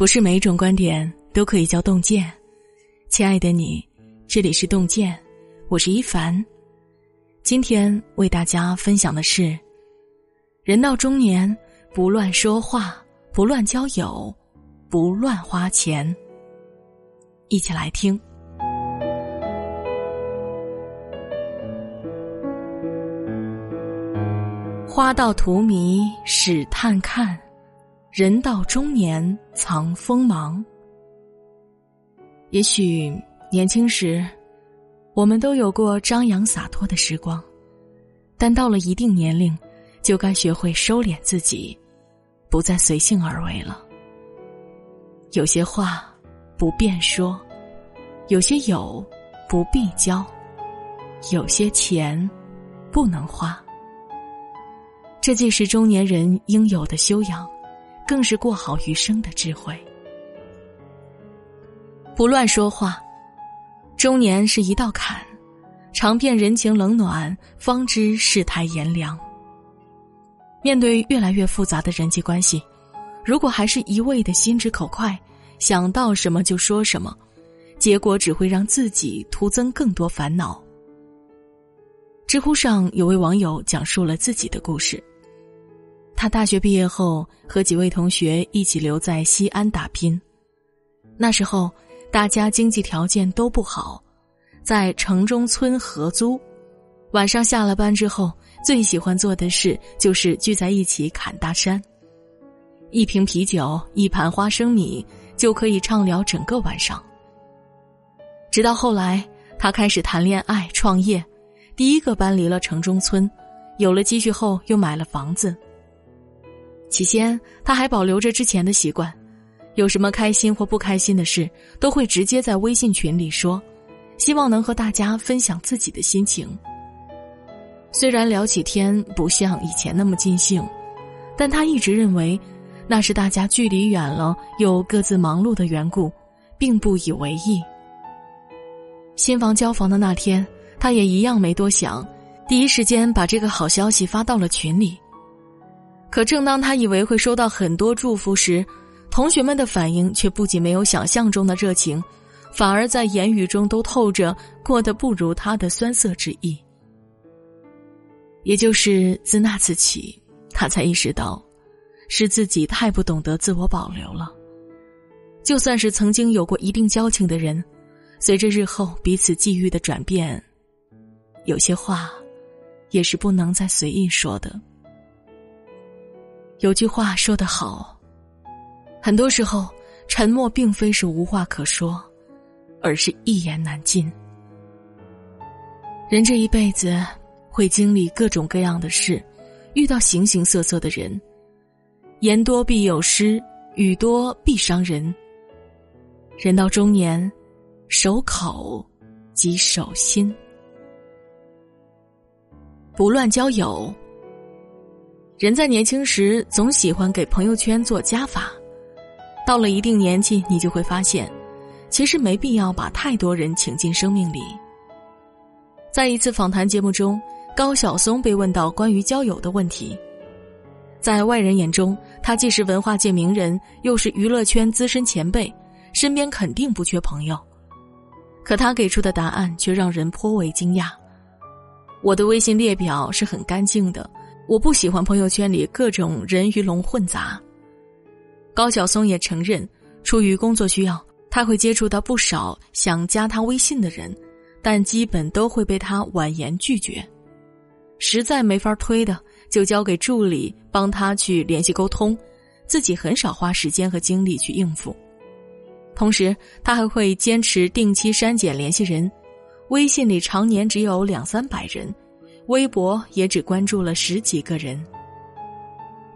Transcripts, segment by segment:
不是每一种观点都可以叫洞见，亲爱的你，这里是洞见，我是一凡。今天为大家分享的是：人到中年，不乱说话，不乱交友，不乱花钱。一起来听。花到荼蘼始探看。人到中年藏锋芒。也许年轻时，我们都有过张扬洒脱的时光，但到了一定年龄，就该学会收敛自己，不再随性而为了。有些话不便说，有些友不必交，有些钱不能花。这既是中年人应有的修养。更是过好余生的智慧。不乱说话，中年是一道坎，尝遍人情冷暖，方知世态炎凉。面对越来越复杂的人际关系，如果还是一味的心直口快，想到什么就说什么，结果只会让自己徒增更多烦恼。知乎上有位网友讲述了自己的故事。他大学毕业后，和几位同学一起留在西安打拼。那时候，大家经济条件都不好，在城中村合租。晚上下了班之后，最喜欢做的事就是聚在一起侃大山。一瓶啤酒，一盘花生米，就可以畅聊整个晚上。直到后来，他开始谈恋爱、创业，第一个搬离了城中村，有了积蓄后，又买了房子。起先，他还保留着之前的习惯，有什么开心或不开心的事，都会直接在微信群里说，希望能和大家分享自己的心情。虽然聊起天不像以前那么尽兴，但他一直认为，那是大家距离远了又各自忙碌的缘故，并不以为意。新房交房的那天，他也一样没多想，第一时间把这个好消息发到了群里。可正当他以为会收到很多祝福时，同学们的反应却不仅没有想象中的热情，反而在言语中都透着过得不如他的酸涩之意。也就是自那次起，他才意识到，是自己太不懂得自我保留了。就算是曾经有过一定交情的人，随着日后彼此际遇的转变，有些话，也是不能再随意说的。有句话说得好，很多时候，沉默并非是无话可说，而是一言难尽。人这一辈子会经历各种各样的事，遇到形形色色的人，言多必有失，语多必伤人。人到中年，守口即守心，不乱交友。人在年轻时总喜欢给朋友圈做加法，到了一定年纪，你就会发现，其实没必要把太多人请进生命里。在一次访谈节目中，高晓松被问到关于交友的问题，在外人眼中，他既是文化界名人，又是娱乐圈资深前辈，身边肯定不缺朋友，可他给出的答案却让人颇为惊讶：“我的微信列表是很干净的。”我不喜欢朋友圈里各种人鱼龙混杂。高晓松也承认，出于工作需要，他会接触到不少想加他微信的人，但基本都会被他婉言拒绝。实在没法推的，就交给助理帮他去联系沟通，自己很少花时间和精力去应付。同时，他还会坚持定期删减联系人，微信里常年只有两三百人。微博也只关注了十几个人。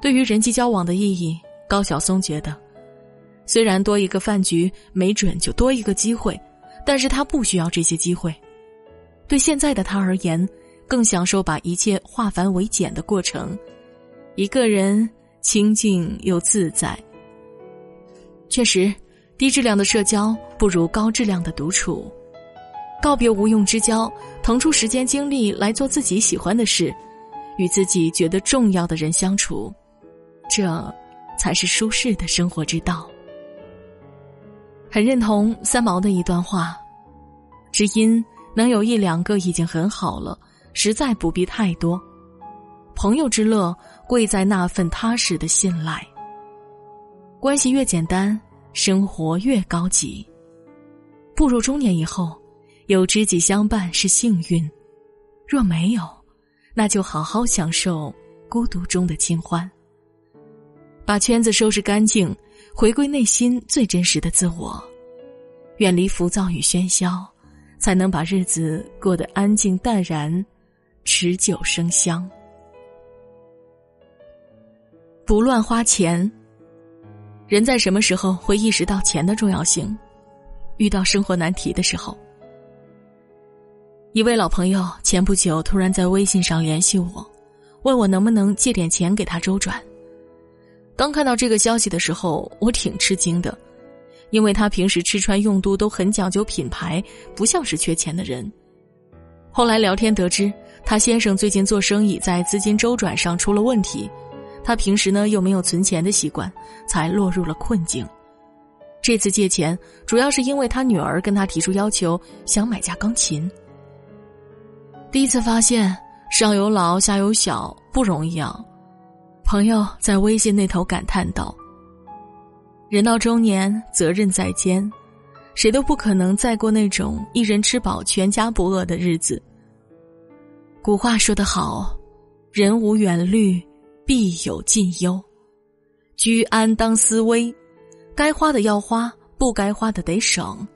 对于人际交往的意义，高晓松觉得，虽然多一个饭局，没准就多一个机会，但是他不需要这些机会。对现在的他而言，更享受把一切化繁为简的过程，一个人清静又自在。确实，低质量的社交不如高质量的独处。告别无用之交，腾出时间精力来做自己喜欢的事，与自己觉得重要的人相处，这才是舒适的生活之道。很认同三毛的一段话：“只因能有一两个已经很好了，实在不必太多。朋友之乐，贵在那份踏实的信赖。关系越简单，生活越高级。步入中年以后，有知己相伴是幸运；若没有，那就好好享受孤独中的清欢。把圈子收拾干净。”回归内心最真实的自我，远离浮躁与喧嚣，才能把日子过得安静淡然，持久生香。不乱花钱。人在什么时候会意识到钱的重要性？遇到生活难题的时候。一位老朋友前不久突然在微信上联系我，问我能不能借点钱给他周转。刚看到这个消息的时候，我挺吃惊的，因为他平时吃穿用度都很讲究品牌，不像是缺钱的人。后来聊天得知，他先生最近做生意在资金周转上出了问题，他平时呢又没有存钱的习惯，才落入了困境。这次借钱主要是因为他女儿跟他提出要求，想买架钢琴。第一次发现上有老下有小不容易啊。朋友在微信那头感叹道：“人到中年，责任在肩，谁都不可能再过那种一人吃饱全家不饿的日子。”古话说得好：“人无远虑，必有近忧。居安当思危，该花的要花，不该花的得省，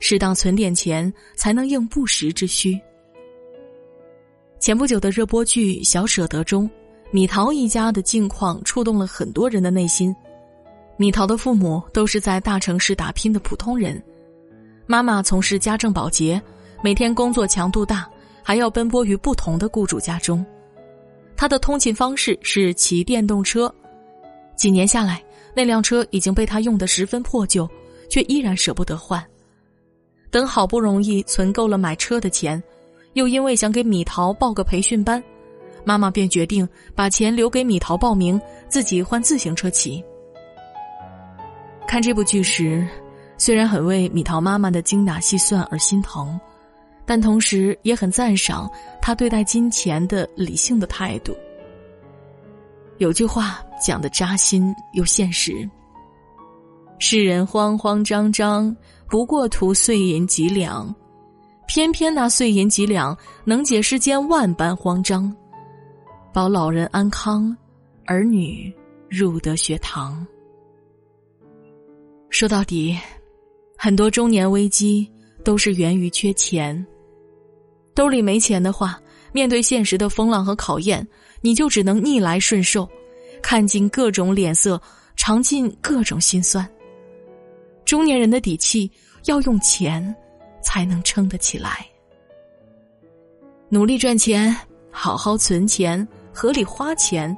适当存点钱，才能应不时之需。”前不久的热播剧《小舍得》中。米桃一家的境况触动了很多人的内心。米桃的父母都是在大城市打拼的普通人，妈妈从事家政保洁，每天工作强度大，还要奔波于不同的雇主家中。她的通勤方式是骑电动车，几年下来，那辆车已经被她用得十分破旧，却依然舍不得换。等好不容易存够了买车的钱，又因为想给米桃报个培训班。妈妈便决定把钱留给米桃报名，自己换自行车骑。看这部剧时，虽然很为米桃妈妈的精打细算而心疼，但同时也很赞赏她对待金钱的理性的态度。有句话讲的扎心又现实：世人慌慌张张，不过图碎银几两，偏偏那碎银几两能解世间万般慌张。保老人安康，儿女入得学堂。说到底，很多中年危机都是源于缺钱。兜里没钱的话，面对现实的风浪和考验，你就只能逆来顺受，看尽各种脸色，尝尽各种心酸。中年人的底气要用钱才能撑得起来，努力赚钱，好好存钱。合理花钱，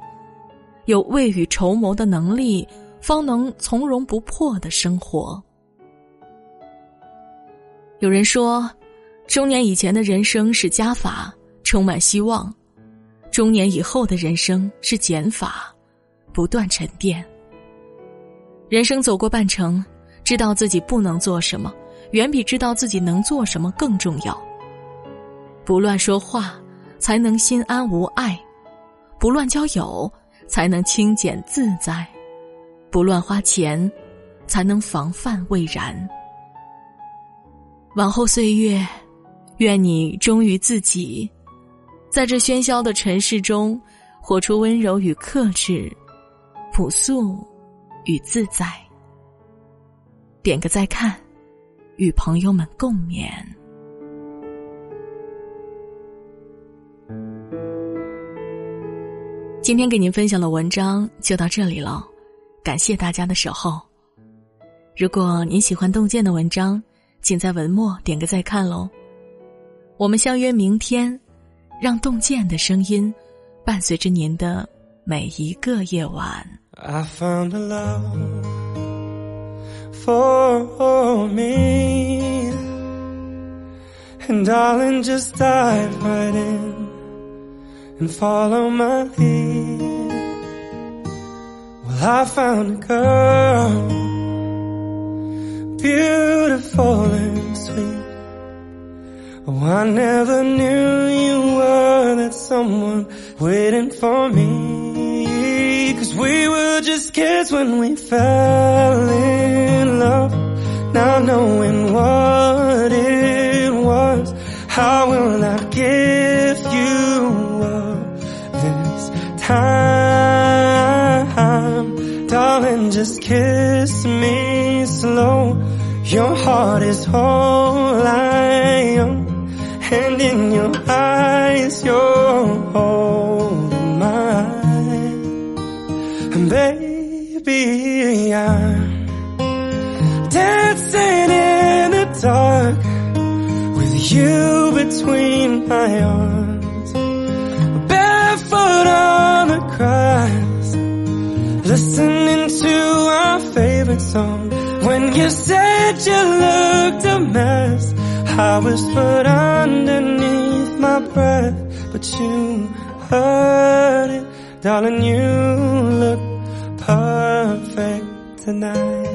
有未雨绸缪的能力，方能从容不迫的生活。有人说，中年以前的人生是加法，充满希望；中年以后的人生是减法，不断沉淀。人生走过半程，知道自己不能做什么，远比知道自己能做什么更重要。不乱说话，才能心安无碍。不乱交友，才能清简自在；不乱花钱，才能防范未然。往后岁月，愿你忠于自己，在这喧嚣的尘世中，活出温柔与克制，朴素与自在。点个再看，与朋友们共勉。今天给您分享的文章就到这里了，感谢大家的守候。如果您喜欢洞见的文章，请在文末点个再看喽。我们相约明天，让洞见的声音伴随着您的每一个夜晚。I found a love for me, and darling, just dive right in. and follow my lead. Well, I found a girl, beautiful and sweet. Oh, I never knew you were that someone waiting for me. We were just kids when we fell in love. Not knowing what it was. How will I give you up this time? Darling, just kiss me slow. Your heart is whole I am. And in your eyes, you're holding dancing in the dark with you between my arms. Barefoot on the grass, listening to our favorite song. When you said you looked a mess, I whispered underneath my breath, but you heard it, darling. You look tonight.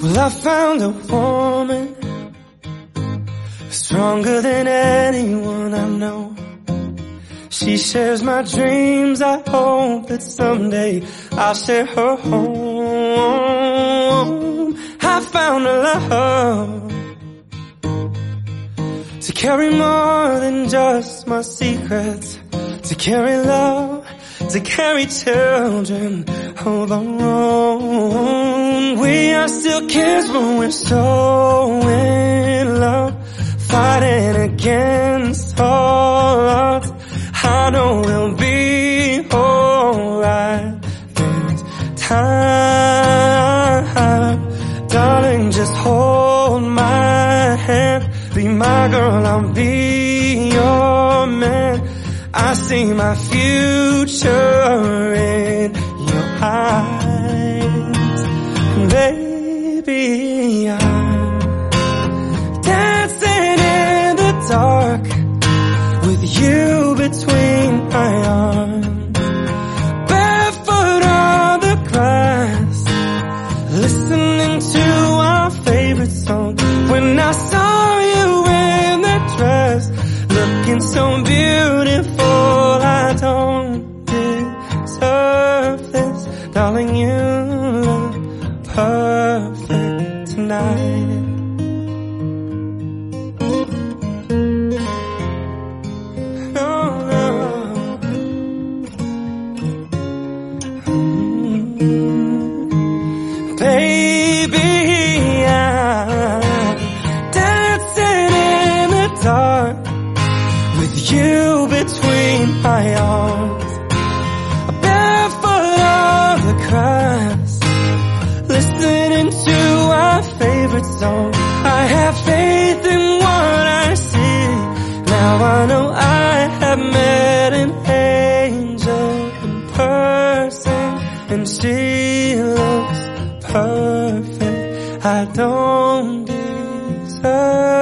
Well, I found a woman stronger than anyone I know. She shares my dreams. I hope that someday I'll share her home. I found a love to carry more than just my secrets, to carry love, to carry children of our. We are still kids, but we're so in love, fighting against all odds. I know we'll be alright this time. Darling, just hold my hand. Be my girl, I'll be see my future in your eyes. Baby, I'm dancing in the dark with you between my arms. Barefoot on the grass, listening to our favorite song. When I saw you in that dress, looking so beautiful, don't deserve this. Darling, you look perfect tonight. Oh, no, in my arms. Barefoot on the grass, listening to our favorite song. I have faith in what I see. Now I know I have met an angel in person, and she looks perfect. I don't deserve